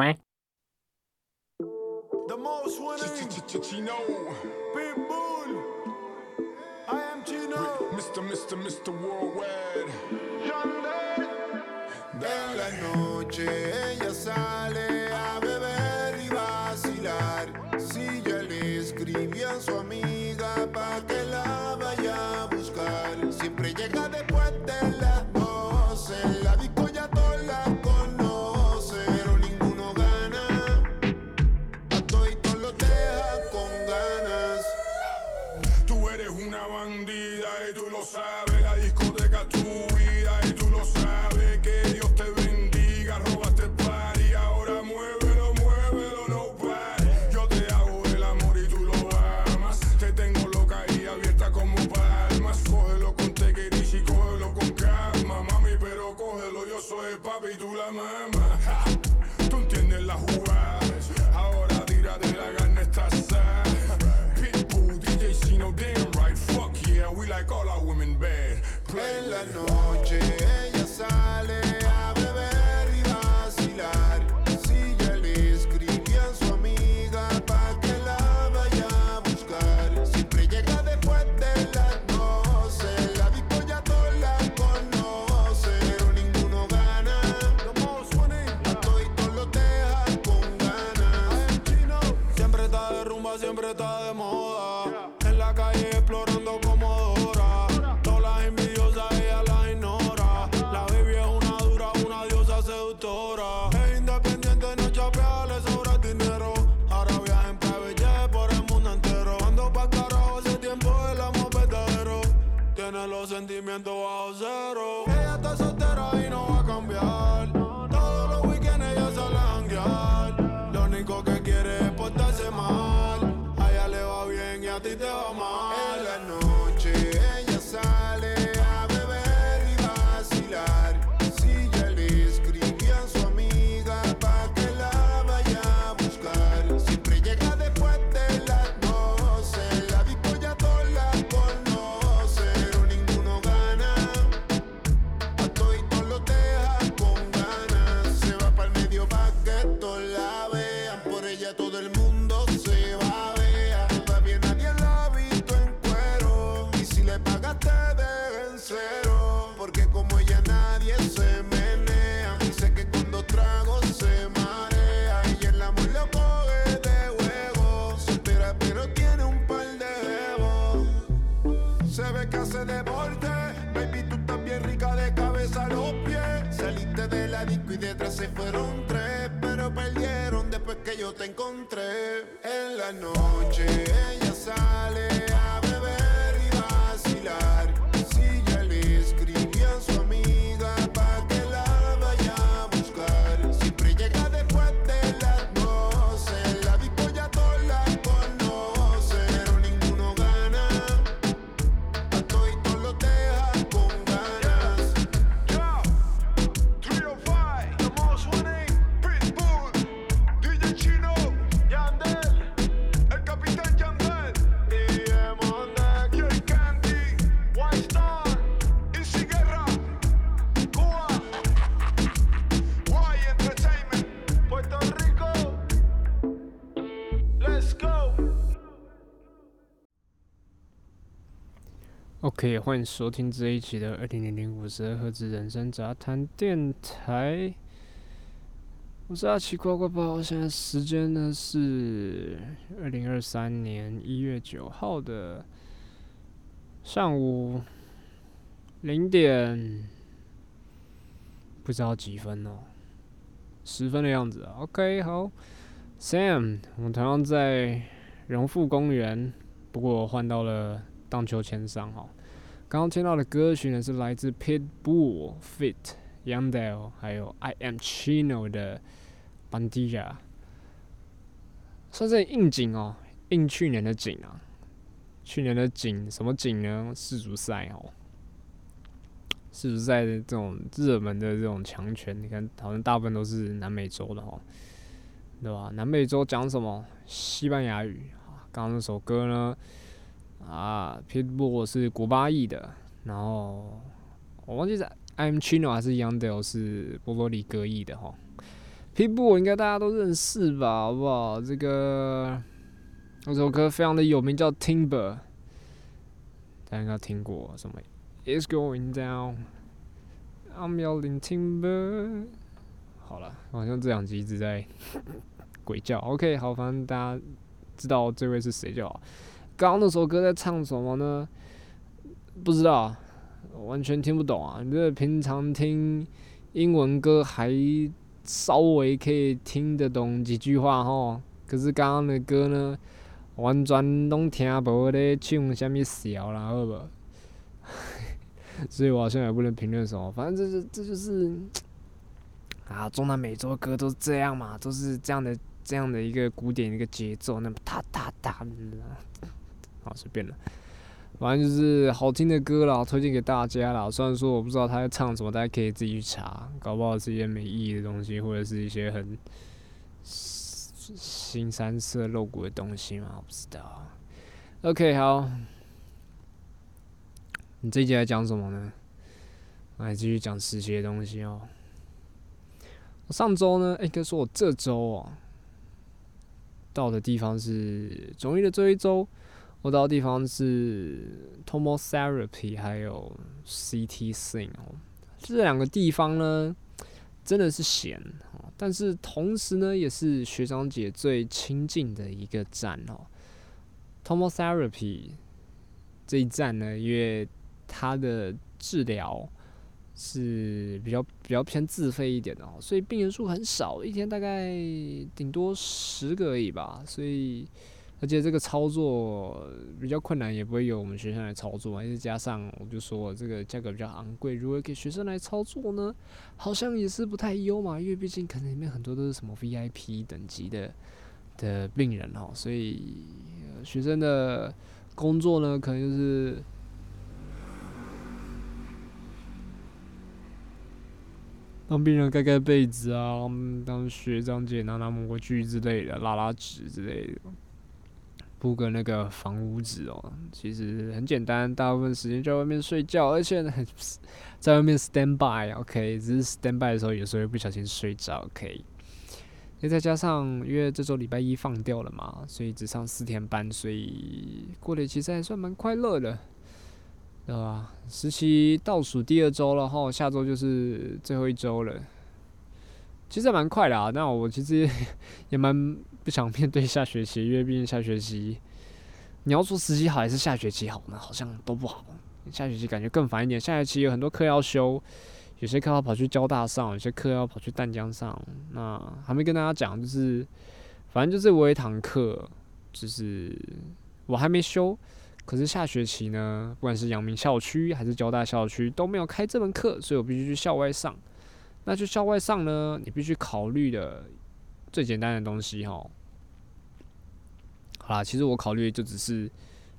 乖。The most winning Chino, Pitbull. I am Chino. Mr. Mr. Mr. Worldwide. En la noche ella sale a beber y vacilar. Si ya le escribí a su amiga pa' que la vaya a buscar. Siempre llega después tú la mamá. Explorando como Dora. Todas las envidiosas ella las ignora. La baby es una dura, una diosa seductora. Es independiente, no chapea, le sobra dinero. Ahora viaja en por el mundo entero. Ando pa' carajo hace tiempo el amor verdadero. Tiene los sentimientos bajo cero. Ella está soltera y no va a cambiar. Porque como ella nadie se menea. Dice que con dos tragos se marea. Y el amor lo coge de juego. Se espera, pero tiene un par de jevos. Se ve que hace deporte. Baby, tú bien rica de cabeza a los pies. Saliste de la disco y detrás se fueron tres. Pero perdieron después que yo te encontré. En la noche OK，欢迎收听这一期的二零零零五十二赫兹人生杂谈电台。我是阿奇呱呱包，现在时间呢是二零二三年一月九号的上午零点，不知道几分哦，十分的样子啊。OK，好，Sam，我们同样在荣富公园，不过换到了荡秋千上哈。刚刚听到的歌曲呢是来自 Pitbull、Fit、Yandel 还有 I Am Chino 的 Bandilla，算是应景哦，应去年的景啊。去年的景什么景呢？世足赛哦，世足赛的这种热门的这种强权，你看好像大部分都是南美洲的哦，对吧？南美洲讲什么？西班牙语啊。刚刚那首歌呢？啊，Pitbull 是古巴裔的，然后我忘记是 I'm Chino 还是 Yandel 是波多黎各裔的哈。Pitbull 应该大家都认识吧，好不好？这个那首歌非常的有名，叫 Timber，大家应该听过什么？It's going down，I'm yelling timber。好了，好像这两集一直在鬼叫。OK，好，反正大家知道这位是谁就好。刚刚那首歌在唱什么呢？不知道，完全听不懂啊！你这平常听英文歌还稍微可以听得懂几句话吼，可是刚刚的歌呢，完全拢听无咧唱啥物笑啦，好无？所以我好像也不能评论什么，反正这是这就是啊，中南美洲歌都是这样嘛，都是这样的这样的一个古典一个节奏，那么哒哒哒，好随便了。反正就是好听的歌啦，推荐给大家啦。虽然说我不知道他在唱什么，大家可以自己去查，搞不好是一些没意义的东西，或者是一些很新三色露骨的东西嘛，我不知道。OK，好，你这一集来讲什么呢？来继续讲实习的东西哦。我上周呢，应该说我这周哦，到的地方是中医的这一周。我到的地方是 Tomo Therapy，还有 CT Sing 哦，这两个地方呢，真的是闲哦，但是同时呢，也是学长姐最亲近的一个站哦。Tomo Therapy 这一站呢，因为它的治疗是比较比较偏自费一点的哦，所以病人数很少，一天大概顶多十个而已吧，所以。而且这个操作比较困难，也不会由我们学生来操作，还是加上我就说这个价格比较昂贵，如果给学生来操作呢，好像也是不太优嘛，因为毕竟可能里面很多都是什么 VIP 等级的的病人哦，所以学生的工作呢，可能就是帮病人盖盖被子啊，当学长姐拿拿模具之类的，拉拉纸之类的。铺个那个房屋纸哦，其实很简单，大部分时间在外面睡觉，而且呢，在外面 stand by，OK，只是 stand by 的时候有时候会不小心睡着，OK。那再加上因为这周礼拜一放掉了嘛，所以只上四天班，所以过得其实还算蛮快乐的，对吧？实习倒数第二周了哈，下周就是最后一周了。其实蛮快的啊，那我其实也蛮不想面对下学期，因为毕竟下学期你要说实习好还是下学期好呢？好像都不好。下学期感觉更烦一点，下学期有很多课要修，有些课要跑去交大上，有些课要跑去淡江上。那还没跟大家讲，就是反正就是我有一堂课，就是我还没修，可是下学期呢，不管是阳明校区还是交大校区都没有开这门课，所以我必须去校外上。那去校外上呢？你必须考虑的最简单的东西，哈。好啦，其实我考虑就只是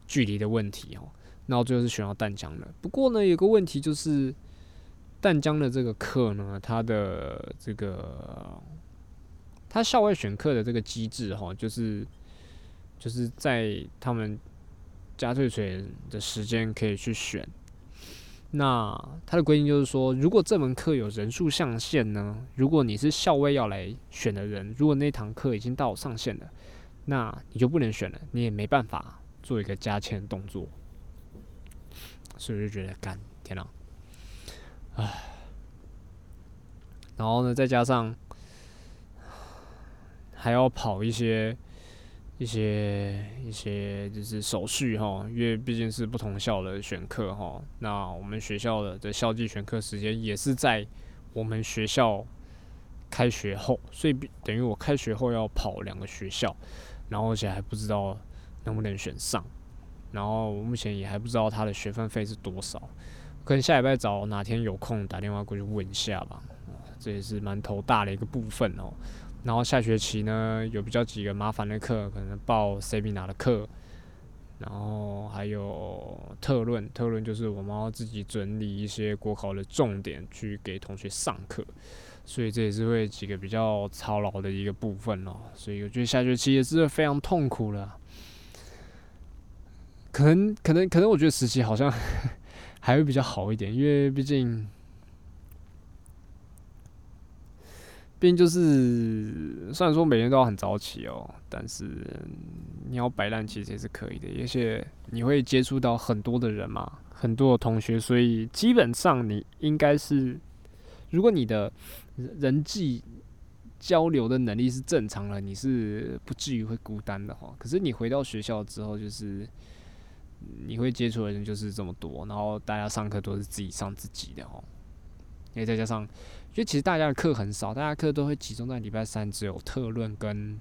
距离的问题，哦。那我最后是选到淡江了。不过呢，有个问题就是，淡江的这个课呢，它的这个它校外选课的这个机制，哈，就是就是在他们加退水的时间可以去选。那它的规定就是说，如果这门课有人数上限呢？如果你是校外要来选的人，如果那堂课已经到上限了，那你就不能选了，你也没办法做一个加签动作。所以就觉得，干天哪，唉。然后呢，再加上还要跑一些。一些一些就是手续哈，因为毕竟是不同校的选课哈。那我们学校的的校际选课时间也是在我们学校开学后，所以等于我开学后要跑两个学校，然后而且还不知道能不能选上，然后目前也还不知道他的学分费是多少，可能下礼拜找哪天有空打电话过去问一下吧。这也是蛮头大的一个部分哦。然后下学期呢，有比较几个麻烦的课，可能报 C B 拿的课，然后还有特论，特论就是我们要自己整理一些国考的重点去给同学上课，所以这也是会几个比较操劳的一个部分哦。所以我觉得下学期也是非常痛苦了。可能可能可能，我觉得实习好像 还会比较好一点，因为毕竟。毕竟就是虽然说每天都要很早起哦，但是你要摆烂其实也是可以的，而且你会接触到很多的人嘛，很多的同学，所以基本上你应该是，如果你的人际交流的能力是正常了，你是不至于会孤单的哈。可是你回到学校之后，就是你会接触的人就是这么多，然后大家上课都是自己上自己的哦，因为再加上。因为其实大家的课很少，大家课都会集中在礼拜三，只有特论跟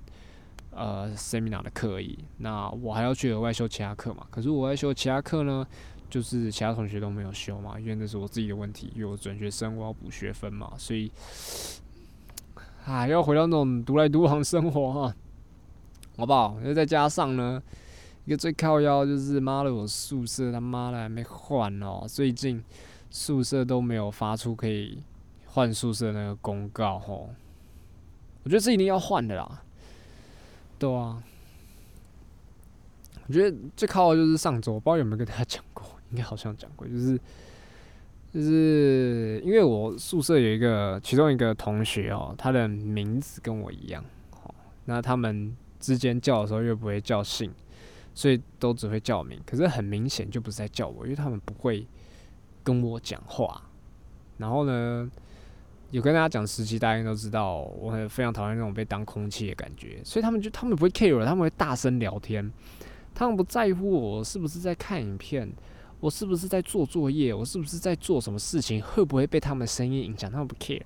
呃 seminar 的课而已。那我还要去额外修其他课嘛？可是我在修其他课呢，就是其他同学都没有修嘛，因为那是我自己的问题，因为我转学生，我要补学分嘛，所以啊，要回到那种独来独往生活哈，好不好？那再加上呢，一个最靠腰就是妈的，我宿舍他妈的还没换哦，最近宿舍都没有发出可以。换宿舍那个公告吼，我觉得是一定要换的啦。对啊，我觉得最靠的就是上周，我不知道有没有跟大家讲过，应该好像讲过，就是就是因为我宿舍有一个其中一个同学哦，他的名字跟我一样，哦，那他们之间叫的时候又不会叫姓，所以都只会叫名，可是很明显就不是在叫我，因为他们不会跟我讲话，然后呢？有跟大家讲实习，大家应该都知道，我很非常讨厌那种被当空气的感觉，所以他们就他们不会 care，他们会大声聊天，他们不在乎我是不是在看影片，我是不是在做作业，我是不是在做什么事情，会不会被他们的声音影响，他们不 care。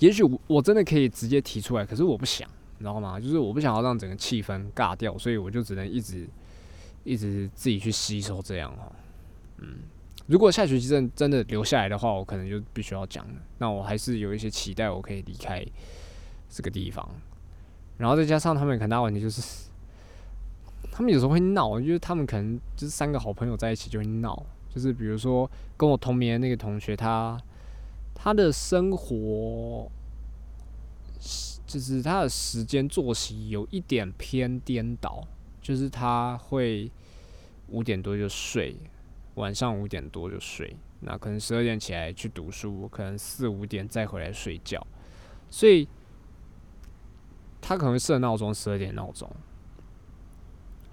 也许我我真的可以直接提出来，可是我不想，你知道吗？就是我不想要让整个气氛尬掉，所以我就只能一直一直自己去吸收这样哈，嗯。如果下学期真真的留下来的话，我可能就必须要讲了。那我还是有一些期待，我可以离开这个地方。然后再加上他们很大问题就是，他们有时候会闹，就是他们可能就是三个好朋友在一起就会闹。就是比如说跟我同名的那个同学，他他的生活就是他的时间作息有一点偏颠倒，就是他会五点多就睡。晚上五点多就睡，那可能十二点起来去读书，可能四五点再回来睡觉，所以他可能设闹钟十二点闹钟，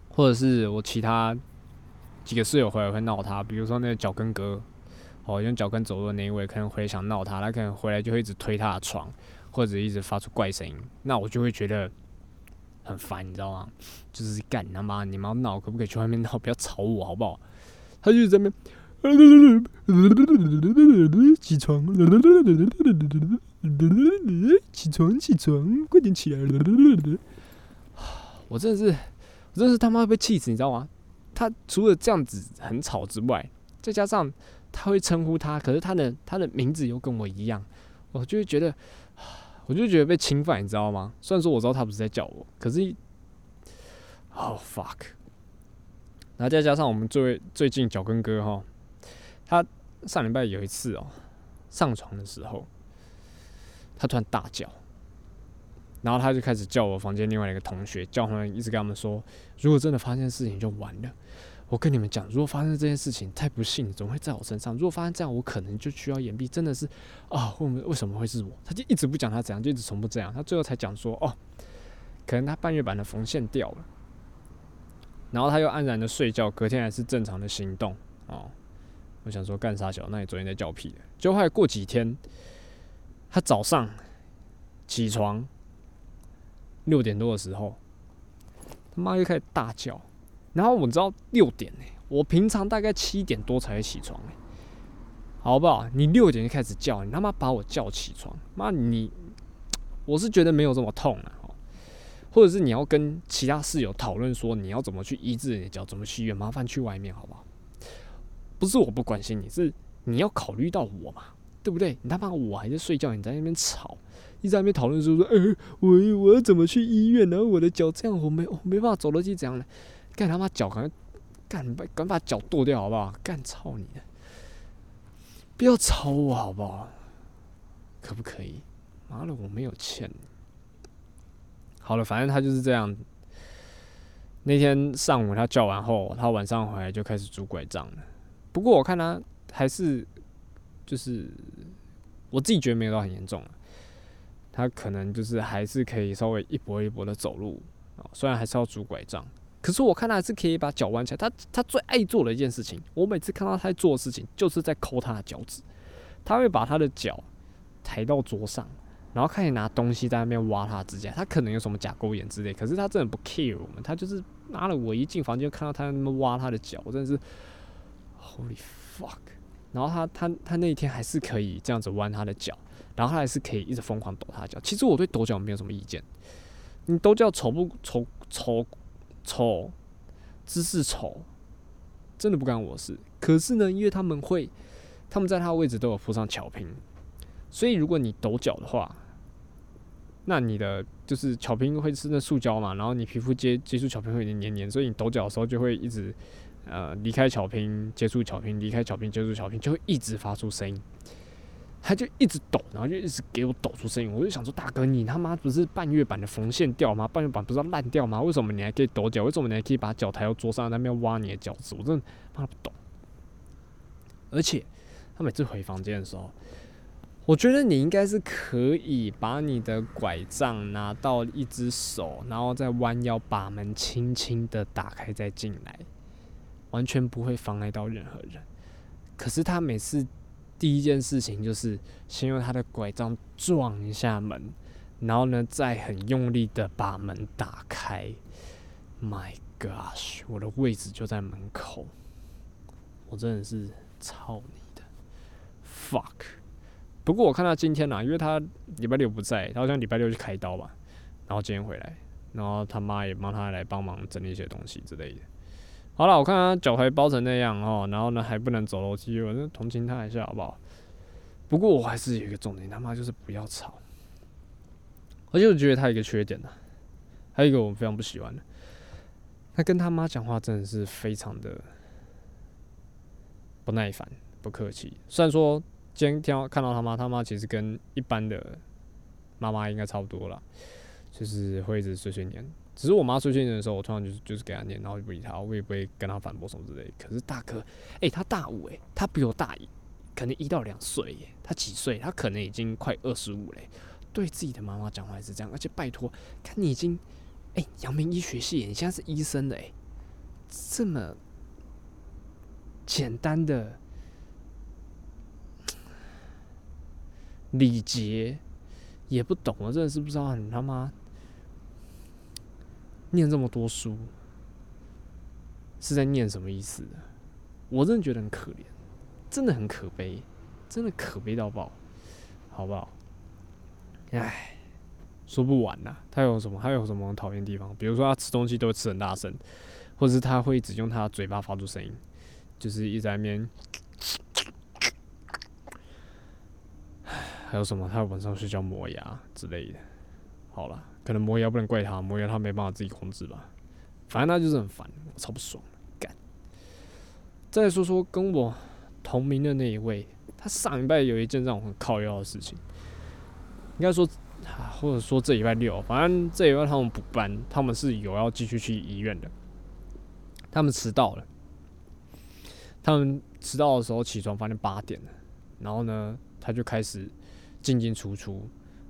或者是我其他几个室友回来会闹他，比如说那个脚跟哥，哦用脚跟走路的那一位，可能回来想闹他，他可能回来就会一直推他的床，或者一直发出怪声音，那我就会觉得很烦，你知道吗？就是干他妈，你们要闹可不可以去外面闹，不要吵我好不好？他就在那起床，起床起床，快点起来！我真的是，我真是他妈被气死，你知道吗？他除了这样子很吵之外，再加上他会称呼他，可是他的他的名字又跟我一样，我就会觉得，我就觉得被侵犯，你知道吗？虽然说我知道他不是在叫我，可是，Oh fuck！然后再加上我们最最近脚跟哥哈，他上礼拜有一次哦，上床的时候，他突然大叫，然后他就开始叫我房间另外一个同学，叫他们一直跟他们说，如果真的发生事情就完了。我跟你们讲，如果发生这件事情太不幸，怎么会在我身上？如果发生这样，我可能就需要掩蔽。真的是啊，为为什么会是我？他就一直不讲他怎样，就一直重复这样。他最后才讲说，哦，可能他半月板的缝线掉了。然后他又安然的睡觉，隔天还是正常的行动哦。我想说干啥小？那你昨天在叫屁的？就快过几天，他早上起床六点多的时候，他妈又开始大叫。然后我知道六点呢，我平常大概七点多才会起床好不好？你六点就开始叫，你他妈把我叫起床，妈你，我是觉得没有这么痛啊。或者是你要跟其他室友讨论说你要怎么去医治你的脚，怎么去医院？麻烦去外面好不好？不是我不关心你，是你要考虑到我嘛，对不对？你他妈我还在睡觉，你在那边吵，一直在那边讨论说说，呃，我我要怎么去医院？然后我的脚这样，我没我没办法走楼梯，怎样呢？干他妈脚可能干把赶把脚剁掉好不好？干操你的！不要吵我好不好？可不可以？妈的，我没有欠你。好了，反正他就是这样。那天上午他叫完后，他晚上回来就开始拄拐杖了。不过我看他还是就是我自己觉得没有到很严重。他可能就是还是可以稍微一波一波的走路啊，虽然还是要拄拐杖，可是我看他还是可以把脚弯起来。他他最爱做的一件事情，我每次看到他在做的事情，就是在抠他的脚趾。他会把他的脚抬到桌上，然后开始拿东西在那边挖他指甲。他可能有什么甲沟炎之类，可是他真的不 care 我们。他就是拿了我一进房间看到他那么挖他的脚，我真的是 Holy fuck！然后他他他那一天还是可以这样子弯他的脚，然后他还是可以一直疯狂抖他脚。其实我对抖脚没有什么意见，你抖脚丑不丑丑丑姿势丑，真的不干我事。可是呢，因为他们会。他们在他的位置都有铺上巧拼，所以如果你抖脚的话，那你的就是巧拼会是那塑胶嘛，然后你皮肤接接触巧拼会有点黏黏，所以你抖脚的时候就会一直呃离开巧拼接触巧拼，离开巧拼接触巧拼，就会一直发出声音。他就一直抖，然后就一直给我抖出声音。我就想说，大哥，你他妈不是半月板的缝线掉吗？半月板不是要烂掉吗？为什么你还可以抖脚？为什么你还可以把脚抬到桌上那边挖你的脚趾？我真的妈不懂，而且。他每次回房间的时候，我觉得你应该是可以把你的拐杖拿到一只手，然后再弯腰把门轻轻的打开再进来，完全不会妨碍到任何人。可是他每次第一件事情就是先用他的拐杖撞一下门，然后呢再很用力的把门打开。My gosh，我的位置就在门口，我真的是操你的！fuck，不过我看他今天呐，因为他礼拜六不在，他好像礼拜六去开刀吧，然后今天回来，然后他妈也帮他来帮忙整理一些东西之类的。好了，我看他脚踝包成那样哦，然后呢还不能走楼梯，我就同情他一下好不好？不过我还是有一个重点，他妈就是不要吵。而且我觉得他一个缺点呢，还有一个我非常不喜欢的，他跟他妈讲话真的是非常的不耐烦。不客气，虽然说。今天看到他妈，他妈其实跟一般的妈妈应该差不多了，就是会一直碎碎念。只是我妈碎碎念的时候，我通常就是就是给她念，然后就不理她，我也不会跟她反驳什么之类。可是大哥，诶，他大五诶，他比我大一，可能一到两岁耶。他几岁？他可能已经快二十五嘞。对自己的妈妈讲话是这样，而且拜托，看你已经诶，阳明医学系，你现在是医生的诶，这么简单的。礼节也不懂啊，真的是不知道你他妈念这么多书是在念什么意思的？我真的觉得很可怜，真的很可悲，真的可悲到爆，好不好？唉，说不完呐。他有什么？他有什么讨厌地方？比如说他吃东西都会吃很大声，或者是他会只用他的嘴巴发出声音，就是一直在面。还有什么？他晚上睡觉磨牙之类的。好了，可能磨牙不能怪他，磨牙他没办法自己控制吧。反正他就是很烦，我超不爽，干。再说说跟我同名的那一位，他上礼拜有一件让我很靠腰的事情。应该说，或者说这礼拜六，反正这礼拜他们补班，他们是有要继续去医院的。他们迟到了。他们迟到的时候起床发现八点了，然后呢，他就开始。进进出出，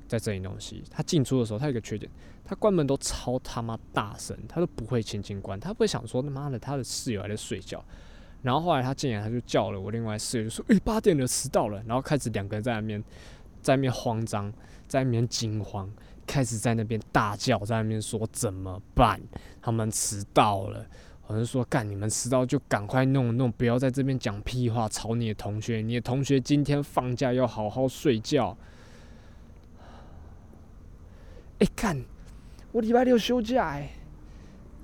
在这里东西。他进出的时候，他有个缺点，他关门都超他妈大声，他都不会轻轻关，他不会想说他妈的他的室友还在睡觉。然后后来他进来，他就叫了我另外室友，就说：“诶，八点了，迟到了。”然后开始两个人在那边，在那边慌张，在那边惊慌，开始在那边大叫，在那边说怎么办？他们迟到了。我就说干，你们迟到就赶快弄弄，不要在这边讲屁话，吵你的同学。你的同学今天放假要好好睡觉。哎，干，我礼拜六休假哎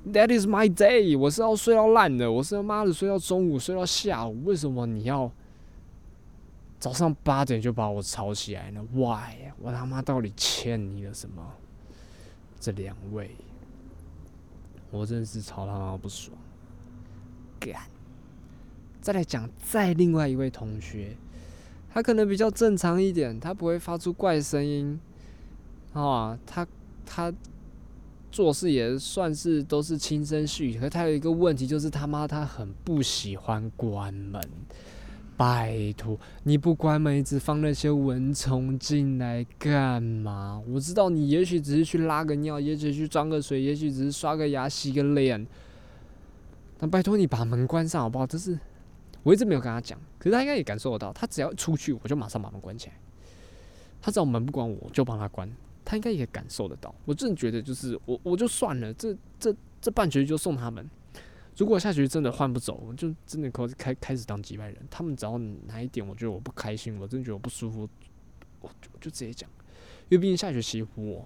，That is my day，我是要睡到烂的，我是他妈的睡到中午，睡到下午。为什么你要早上八点就把我吵起来呢？Why？我他妈到底欠你了什么？这两位。我真是超他妈不爽，干！再来讲，再另外一位同学，他可能比较正常一点，他不会发出怪声音，啊，他他做事也算是都是轻声细语，可他有一个问题，就是他妈他很不喜欢关门，拜托，你不关门，一直放那些蚊虫进来干嘛？我知道你也许只是去拉个尿，也许去装个水，也许只是刷个牙、洗个脸。那拜托你把门关上好不好？这是我一直没有跟他讲，可是他应该也感受得到。他只要出去，我就马上把门关起来。他只要门不关，我就帮他关。他应该也感受得到。我真的觉得，就是我我就算了，这这这半局就送他们。如果下学期真的换不走，我就真的开开开始当几百人。他们只要哪一点，我觉得我不开心，我真的觉得我不舒服，我就就直接讲。因为毕竟下学期我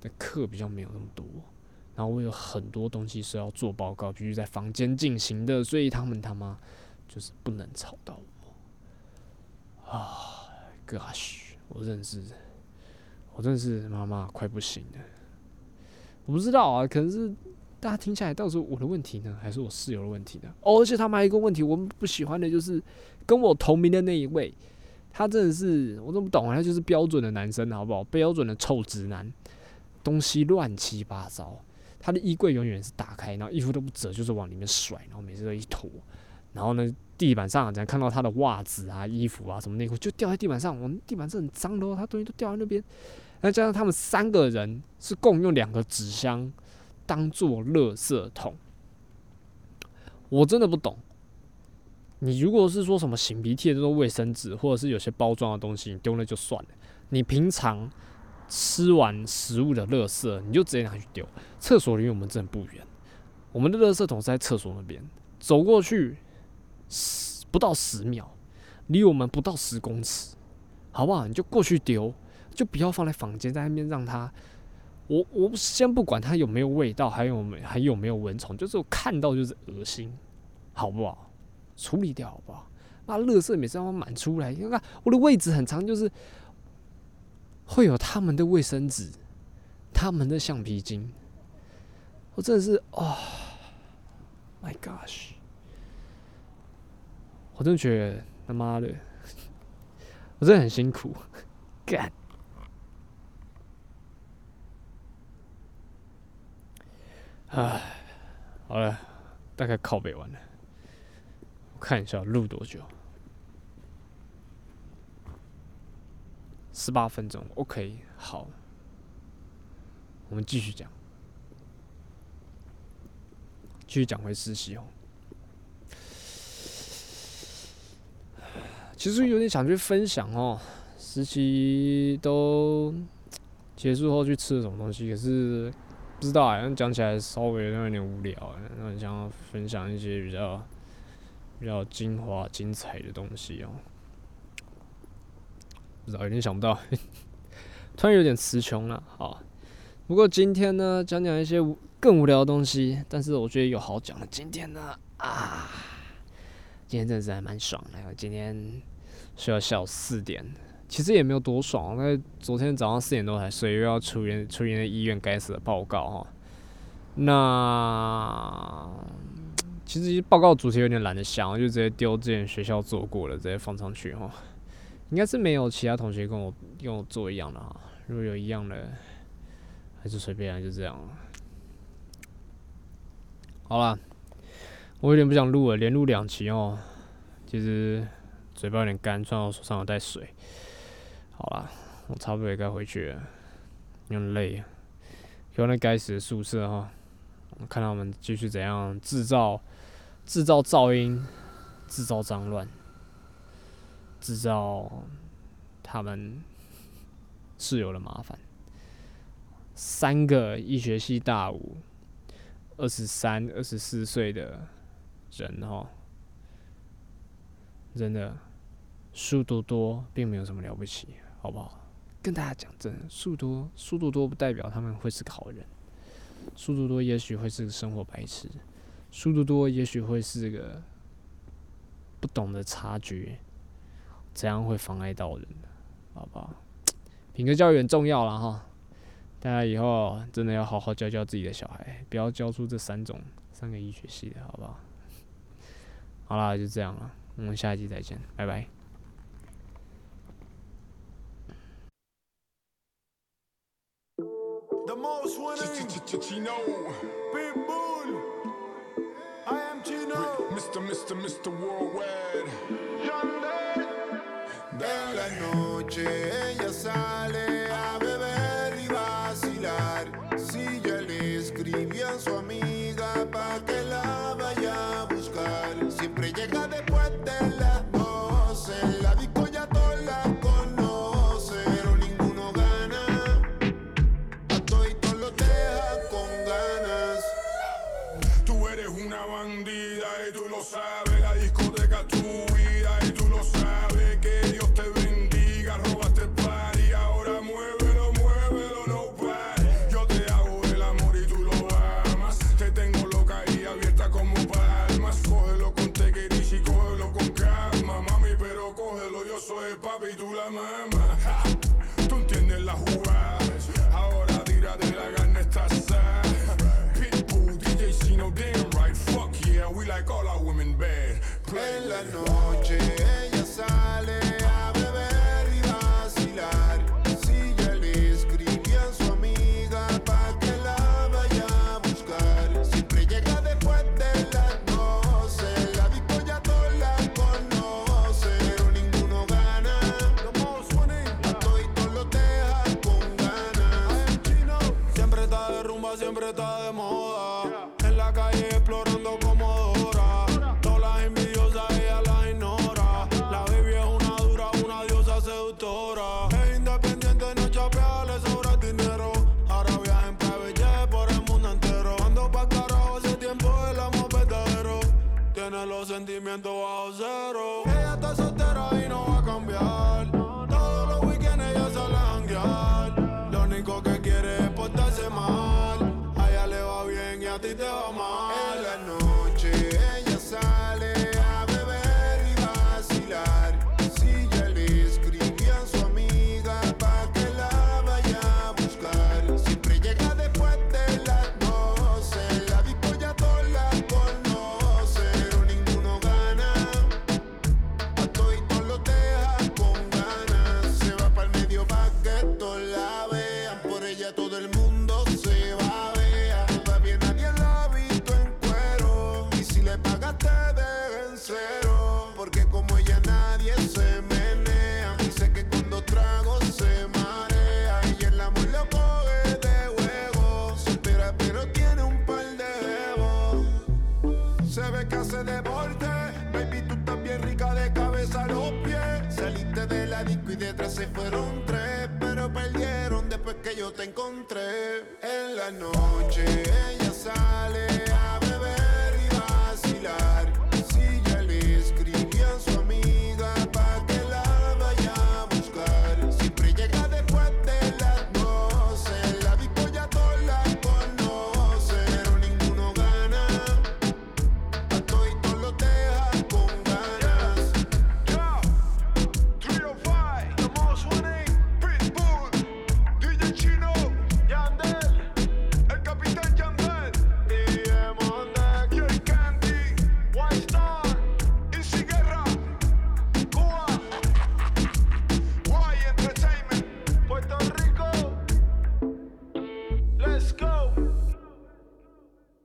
的课比较没有那么多，然后我有很多东西是要做报告，必须在房间进行的，所以他们他妈就是不能吵到我。啊，gosh，我真的是，我真的是妈妈快不行了。我不知道啊，可能是。大家听起来，到底是我的问题呢，还是我室友的问题呢？哦，而且他们还有一个问题，我们不喜欢的就是跟我同名的那一位，他真的是我都不懂啊，他就是标准的男生，好不好？标准的臭直男，东西乱七八糟，他的衣柜永远是打开，然后衣服都不折，就是往里面甩，然后每次都一坨，然后呢，地板上只要看到他的袜子啊、衣服啊、什么内裤就掉在地板上，我们地板是很脏的哦，他东西都掉在那边，再加上他们三个人是共用两个纸箱。当做垃圾桶，我真的不懂。你如果是说什么擤鼻涕的这种卫生纸，或者是有些包装的东西，你丢了就算了。你平常吃完食物的垃圾，你就直接拿去丢。厕所离我们真的不远，我们的垃圾桶是在厕所那边，走过去十不到十秒，离我们不到十公尺，好不好？你就过去丢，就不要放在房间，在那边让它。我我先不管它有没有味道，还有没还有没有蚊虫，就是我看到就是恶心，好不好？处理掉好不好？那垃圾每次要满出来，你看我的位置很长，就是会有他们的卫生纸，他们的橡皮筋，我真的是啊，My gosh，我真觉得他妈的，我真的很辛苦，干。唉，好了，大概靠北完了。我看一下录多久，十八分钟。OK，好，我们继续讲，继续讲回实习哦。其实有点想去分享哦，实习都结束后去吃了什么东西，可是。不知道啊，讲起来稍微有点无聊，然后想要分享一些比较比较精华、精彩的东西哦。不知道，有点想不到，突然有点词穷了。好，不过今天呢，讲讲一些更无聊的东西，但是我觉得有好讲的。今天呢，啊，今天真的是还蛮爽的。今天睡到下午四点。其实也没有多爽，那昨天早上四点多才睡，又要出院，出院的医院该死的报告哈。那其实报告主题有点懒得想，就直接丢之前学校做过了，直接放上去哈。应该是没有其他同学跟我跟我做一样的哈。如果有一样的，还是随便，就这样。好了，我有点不想录了，连录两期哦。其实嘴巴有点干，虽然我手上有带水。好了，我差不多也该回去了，有点累。有那该死的宿舍哈，看到我们继续怎样制造制造噪音，制造脏乱，制造他们室友的麻烦。三个医学系大五，二十三、二十四岁的人哈，真的速度多，并没有什么了不起。好不好？跟大家讲，真的，速度速度多不代表他们会是个好人，速度多也许会是个生活白痴，速度多也许会是个不懂得察觉，怎样会妨碍到人，好不好？品格教育很重要了哈，大家以后真的要好好教教自己的小孩，不要教出这三种三个医学系的，好不好？好啦，就这样了，我们下一集再见，拜拜。Big Bull. I am Gino. Mr. Mr. Mr. Worldwide. Dale. La noche ella sale. I know. They don't oh, man. y detrás se fueron tres, pero perdieron después que yo te encontré. En la noche